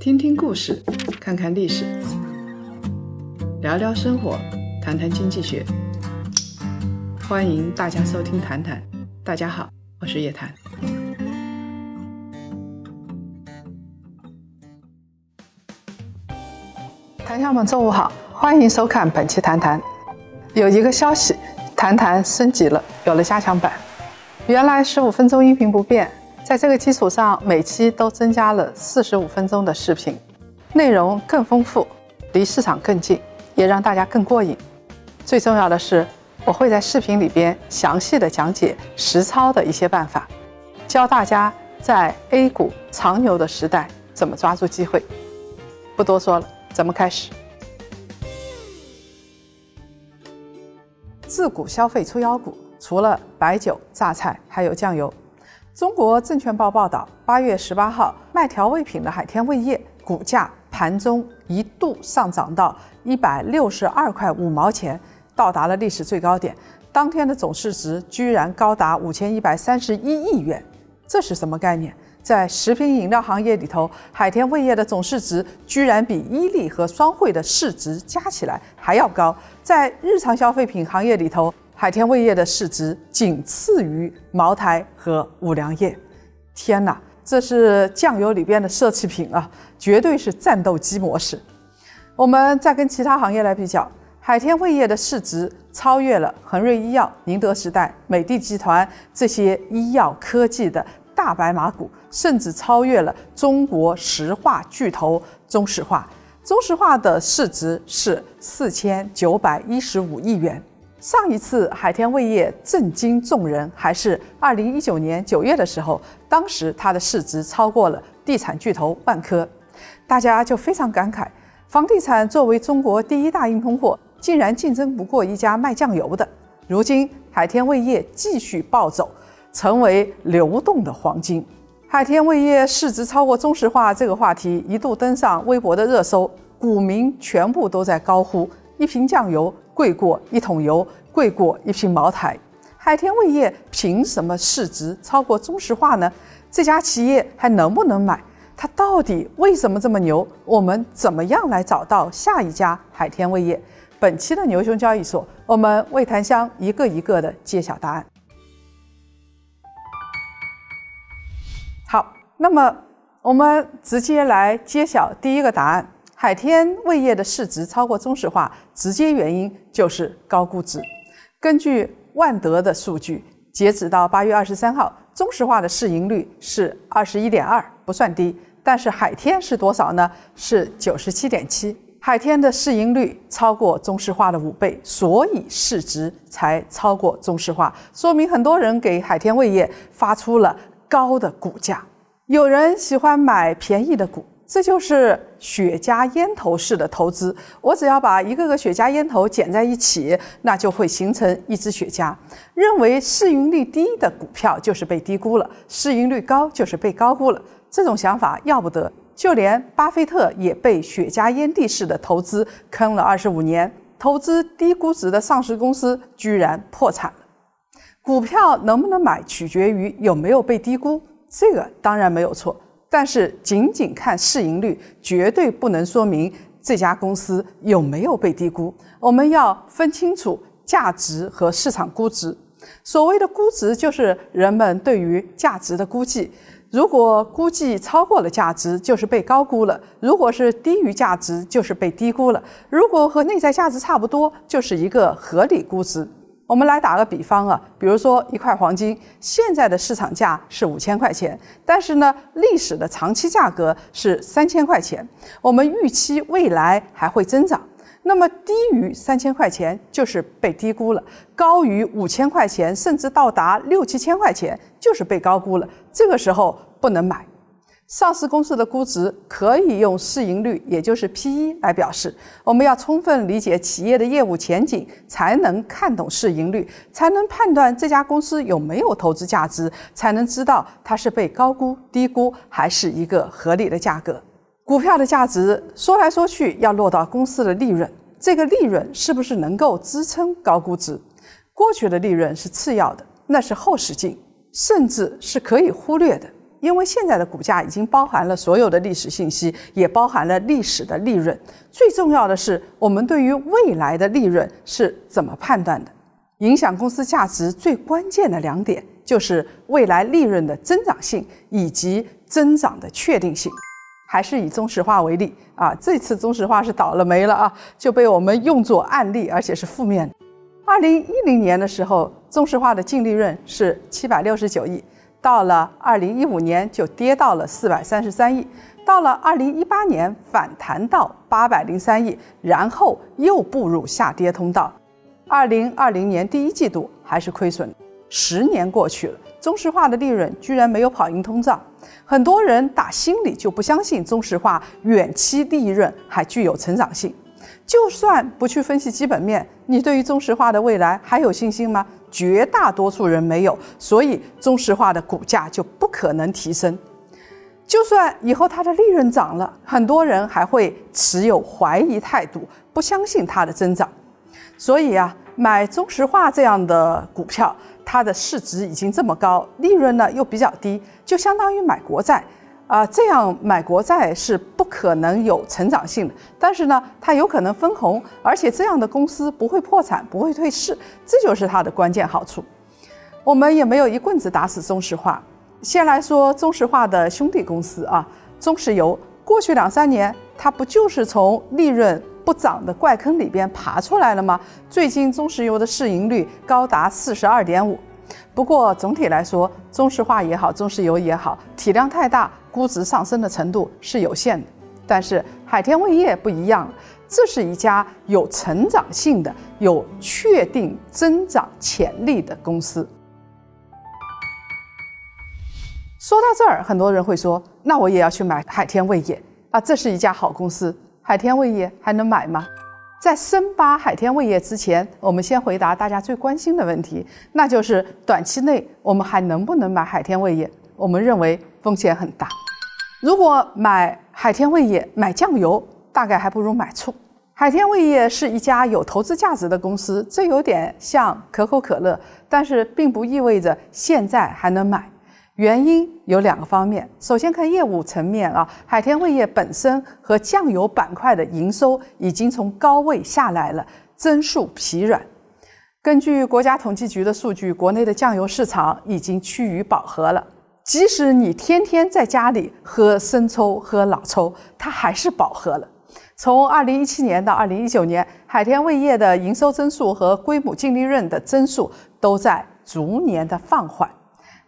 听听故事，看看历史，聊聊生活，谈谈经济学。欢迎大家收听《谈谈》，大家好，我是叶檀。谈友们，中午好，欢迎收看本期《谈谈》。有一个消息，《谈谈》升级了，有了加强版。原来十五分钟音频不变。在这个基础上，每期都增加了四十五分钟的视频，内容更丰富，离市场更近，也让大家更过瘾。最重要的是，我会在视频里边详细的讲解实操的一些办法，教大家在 A 股长牛的时代怎么抓住机会。不多说了，咱们开始。自古消费出妖股，除了白酒、榨菜，还有酱油。中国证券报报道，八月十八号，卖调味品的海天味业股价盘中一度上涨到一百六十二块五毛钱，到达了历史最高点。当天的总市值居然高达五千一百三十一亿元，这是什么概念？在食品饮料行业里头，海天味业的总市值居然比伊利和双汇的市值加起来还要高。在日常消费品行业里头，海天味业的市值仅次于茅台和五粮液，天哪，这是酱油里边的奢侈品啊，绝对是战斗机模式。我们再跟其他行业来比较，海天味业的市值超越了恒瑞医药、宁德时代、美的集团这些医药科技的大白马股，甚至超越了中国石化巨头中石化。中石化的市值是四千九百一十五亿元。上一次海天味业震惊众人，还是二零一九年九月的时候，当时它的市值超过了地产巨头万科，大家就非常感慨，房地产作为中国第一大硬通货，竟然竞争不过一家卖酱油的。如今海天味业继续暴走，成为流动的黄金。海天味业市值超过中石化这个话题一度登上微博的热搜，股民全部都在高呼：一瓶酱油。贵过一桶油，贵过一瓶茅台。海天味业凭什么市值超过中石化呢？这家企业还能不能买？它到底为什么这么牛？我们怎么样来找到下一家海天味业？本期的牛熊交易所，我们为檀香一个一个的揭晓答案。好，那么我们直接来揭晓第一个答案。海天味业的市值超过中石化，直接原因就是高估值。根据万德的数据，截止到八月二十三号，中石化的市盈率是二十一点二，不算低。但是海天是多少呢？是九十七点七。海天的市盈率超过中石化的五倍，所以市值才超过中石化，说明很多人给海天味业发出了高的股价。有人喜欢买便宜的股。这就是雪茄烟头式的投资。我只要把一个个雪茄烟头剪在一起，那就会形成一支雪茄。认为市盈率低的股票就是被低估了，市盈率高就是被高估了。这种想法要不得。就连巴菲特也被雪茄烟蒂式的投资坑了二十五年，投资低估值的上市公司居然破产了。股票能不能买，取决于有没有被低估，这个当然没有错。但是仅仅看市盈率，绝对不能说明这家公司有没有被低估。我们要分清楚价值和市场估值。所谓的估值，就是人们对于价值的估计。如果估计超过了价值，就是被高估了；如果是低于价值，就是被低估了；如果和内在价值差不多，就是一个合理估值。我们来打个比方啊，比如说一块黄金，现在的市场价是五千块钱，但是呢，历史的长期价格是三千块钱。我们预期未来还会增长，那么低于三千块钱就是被低估了，高于五千块钱甚至到达六七千块钱就是被高估了。这个时候不能买。上市公司的估值可以用市盈率，也就是 P/E 来表示。我们要充分理解企业的业务前景，才能看懂市盈率，才能判断这家公司有没有投资价值，才能知道它是被高估、低估，还是一个合理的价格。股票的价值说来说去要落到公司的利润，这个利润是不是能够支撑高估值？过去的利润是次要的，那是后视镜，甚至是可以忽略的。因为现在的股价已经包含了所有的历史信息，也包含了历史的利润。最重要的是，我们对于未来的利润是怎么判断的？影响公司价值最关键的两点，就是未来利润的增长性以及增长的确定性。还是以中石化为例啊，这次中石化是倒了霉了啊，就被我们用作案例，而且是负面。二零一零年的时候，中石化的净利润是七百六十九亿，到了二零一五年就跌到了四百三十三亿，到了二零一八年反弹到八百零三亿，然后又步入下跌通道。二零二零年第一季度还是亏损。十年过去了，中石化的利润居然没有跑赢通胀。很多人打心里就不相信中石化远期利润还具有成长性。就算不去分析基本面，你对于中石化的未来还有信心吗？绝大多数人没有，所以中石化的股价就不可能提升。就算以后它的利润涨了，很多人还会持有怀疑态度，不相信它的增长。所以啊，买中石化这样的股票。它的市值已经这么高，利润呢又比较低，就相当于买国债，啊，这样买国债是不可能有成长性的。但是呢，它有可能分红，而且这样的公司不会破产，不会退市，这就是它的关键好处。我们也没有一棍子打死中石化。先来说中石化的兄弟公司啊，中石油，过去两三年它不就是从利润。不涨的怪坑里边爬出来了吗？最近中石油的市盈率高达四十二点五。不过总体来说，中石化也好，中石油也好，体量太大，估值上升的程度是有限的。但是海天味业不一样，这是一家有成长性的、有确定增长潜力的公司。说到这儿，很多人会说：“那我也要去买海天味业啊，这是一家好公司。”海天味业还能买吗？在深扒海天味业之前，我们先回答大家最关心的问题，那就是短期内我们还能不能买海天味业？我们认为风险很大。如果买海天味业买酱油，大概还不如买醋。海天味业是一家有投资价值的公司，这有点像可口可乐，但是并不意味着现在还能买。原因有两个方面。首先看业务层面啊，海天味业本身和酱油板块的营收已经从高位下来了，增速疲软。根据国家统计局的数据，国内的酱油市场已经趋于饱和了。即使你天天在家里喝生抽、喝老抽，它还是饱和了。从二零一七年到二零一九年，海天味业的营收增速和归母净利润的增速都在逐年的放缓。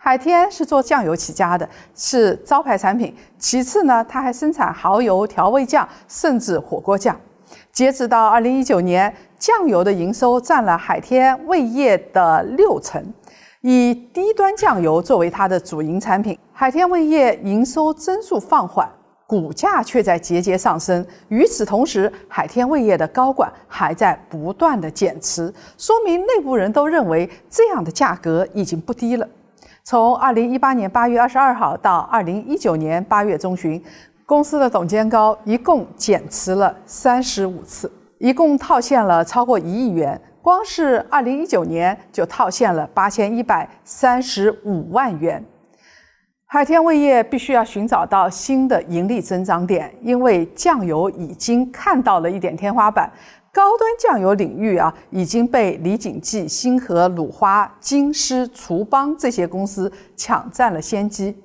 海天是做酱油起家的，是招牌产品。其次呢，它还生产蚝油、调味酱，甚至火锅酱。截止到二零一九年，酱油的营收占了海天味业的六成，以低端酱油作为它的主营产品。海天味业营收增速放缓，股价却在节节上升。与此同时，海天味业的高管还在不断的减持，说明内部人都认为这样的价格已经不低了。从二零一八年八月二十二号到二零一九年八月中旬，公司的总监高一共减持了三十五次，一共套现了超过一亿元。光是二零一九年就套现了八千一百三十五万元。海天味业必须要寻找到新的盈利增长点，因为酱油已经看到了一点天花板。高端酱油领域啊，已经被李锦记、星河、鲁花、金狮、厨邦这些公司抢占了先机。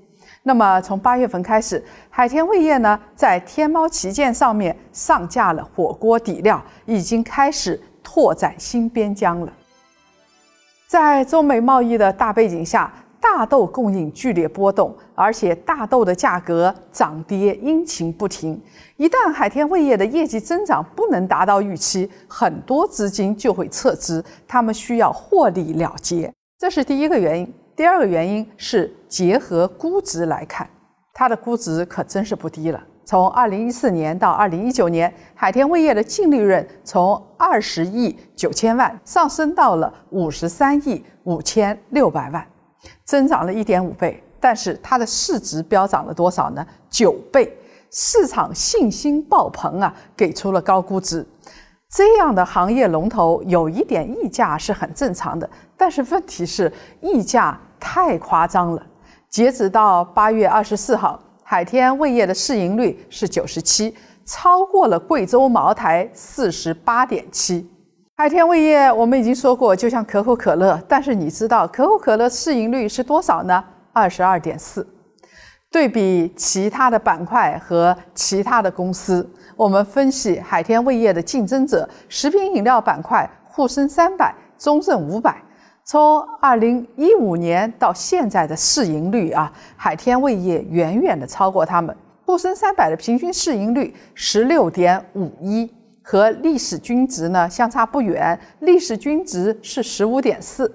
那么，从八月份开始，海天味业呢，在天猫旗舰上面上架了火锅底料，已经开始拓展新边疆了。在中美贸易的大背景下。大豆供应剧烈波动，而且大豆的价格涨跌阴晴不停。一旦海天味业的业绩增长不能达到预期，很多资金就会撤资，他们需要获利了结，这是第一个原因。第二个原因是结合估值来看，它的估值可真是不低了。从二零一四年到二零一九年，海天味业的净利润从二十亿九千万上升到了五十三亿五千六百万。增长了一点五倍，但是它的市值飙涨了多少呢？九倍，市场信心爆棚啊，给出了高估值。这样的行业龙头有一点溢价是很正常的，但是问题是溢价太夸张了。截止到八月二十四号，海天味业的市盈率是九十七，超过了贵州茅台四十八点七。海天味业我们已经说过，就像可口可乐，但是你知道可口可乐市盈率是多少呢？二十二点四。对比其他的板块和其他的公司，我们分析海天味业的竞争者，食品饮料板块沪深三百、中证五百。从二零一五年到现在的市盈率啊，海天味业远远的超过他们。沪深三百的平均市盈率十六点五一，和历史均值呢相差不远，历史均值是十五点四。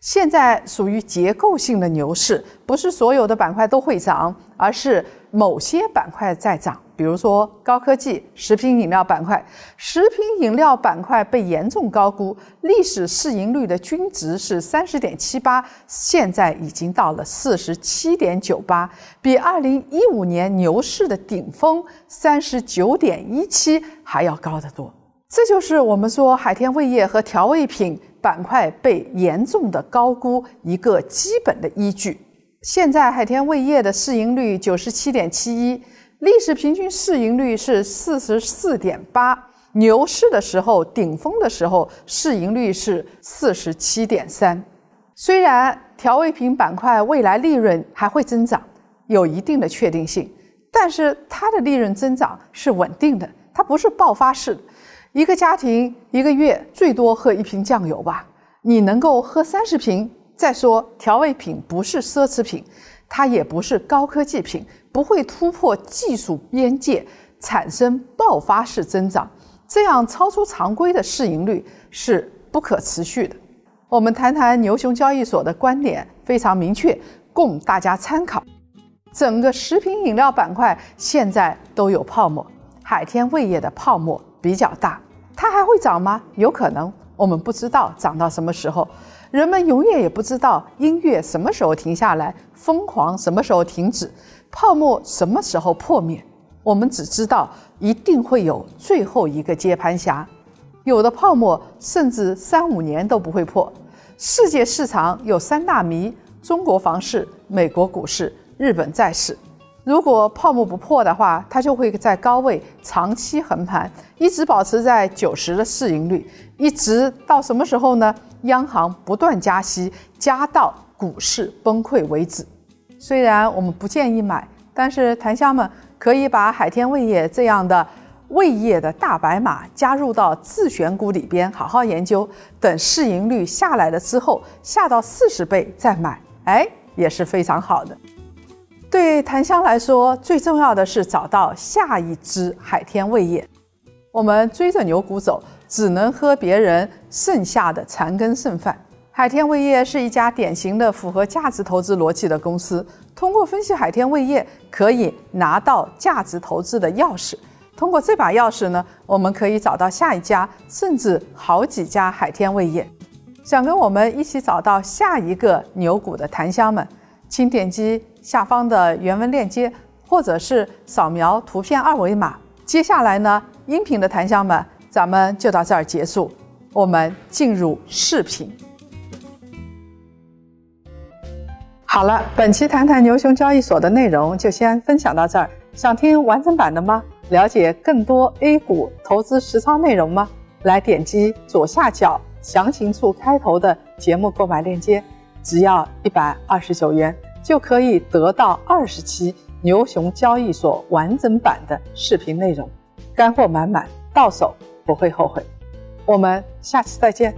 现在属于结构性的牛市，不是所有的板块都会涨，而是某些板块在涨。比如说高科技、食品饮料板块，食品饮料板块被严重高估，历史市盈率的均值是三十点七八，现在已经到了四十七点九八，比二零一五年牛市的顶峰三十九点一七还要高得多。这就是我们说海天味业和调味品板块被严重的高估一个基本的依据。现在海天味业的市盈率九十七点七一。历史平均市盈率是四十四点八，牛市的时候顶峰的时候市盈率是四十七点三。虽然调味品板块未来利润还会增长，有一定的确定性，但是它的利润增长是稳定的，它不是爆发式的。一个家庭一个月最多喝一瓶酱油吧，你能够喝三十瓶。再说调味品不是奢侈品，它也不是高科技品。不会突破技术边界，产生爆发式增长，这样超出常规的市盈率是不可持续的。我们谈谈牛熊交易所的观点非常明确，供大家参考。整个食品饮料板块现在都有泡沫，海天味业的泡沫比较大，它还会涨吗？有可能，我们不知道涨到什么时候。人们永远也不知道音乐什么时候停下来，疯狂什么时候停止。泡沫什么时候破灭？我们只知道一定会有最后一个接盘侠，有的泡沫甚至三五年都不会破。世界市场有三大谜：中国房市、美国股市、日本债市。如果泡沫不破的话，它就会在高位长期横盘，一直保持在九十的市盈率，一直到什么时候呢？央行不断加息，加到股市崩溃为止。虽然我们不建议买，但是檀香们可以把海天味业这样的味业的大白马加入到自选股里边，好好研究。等市盈率下来了之后，下到四十倍再买，哎，也是非常好的。对檀香来说，最重要的是找到下一支海天味业。我们追着牛股走，只能喝别人剩下的残羹剩饭。海天味业是一家典型的符合价值投资逻辑的公司。通过分析海天味业，可以拿到价值投资的钥匙。通过这把钥匙呢，我们可以找到下一家，甚至好几家海天味业。想跟我们一起找到下一个牛股的檀香们，请点击下方的原文链接，或者是扫描图片二维码。接下来呢，音频的檀香们，咱们就到这儿结束。我们进入视频。好了，本期谈谈牛熊交易所的内容就先分享到这儿。想听完整版的吗？了解更多 A 股投资实操内容吗？来点击左下角详情处开头的节目购买链接，只要一百二十九元就可以得到二十期牛熊交易所完整版的视频内容，干货满满，到手不会后悔。我们下期再见。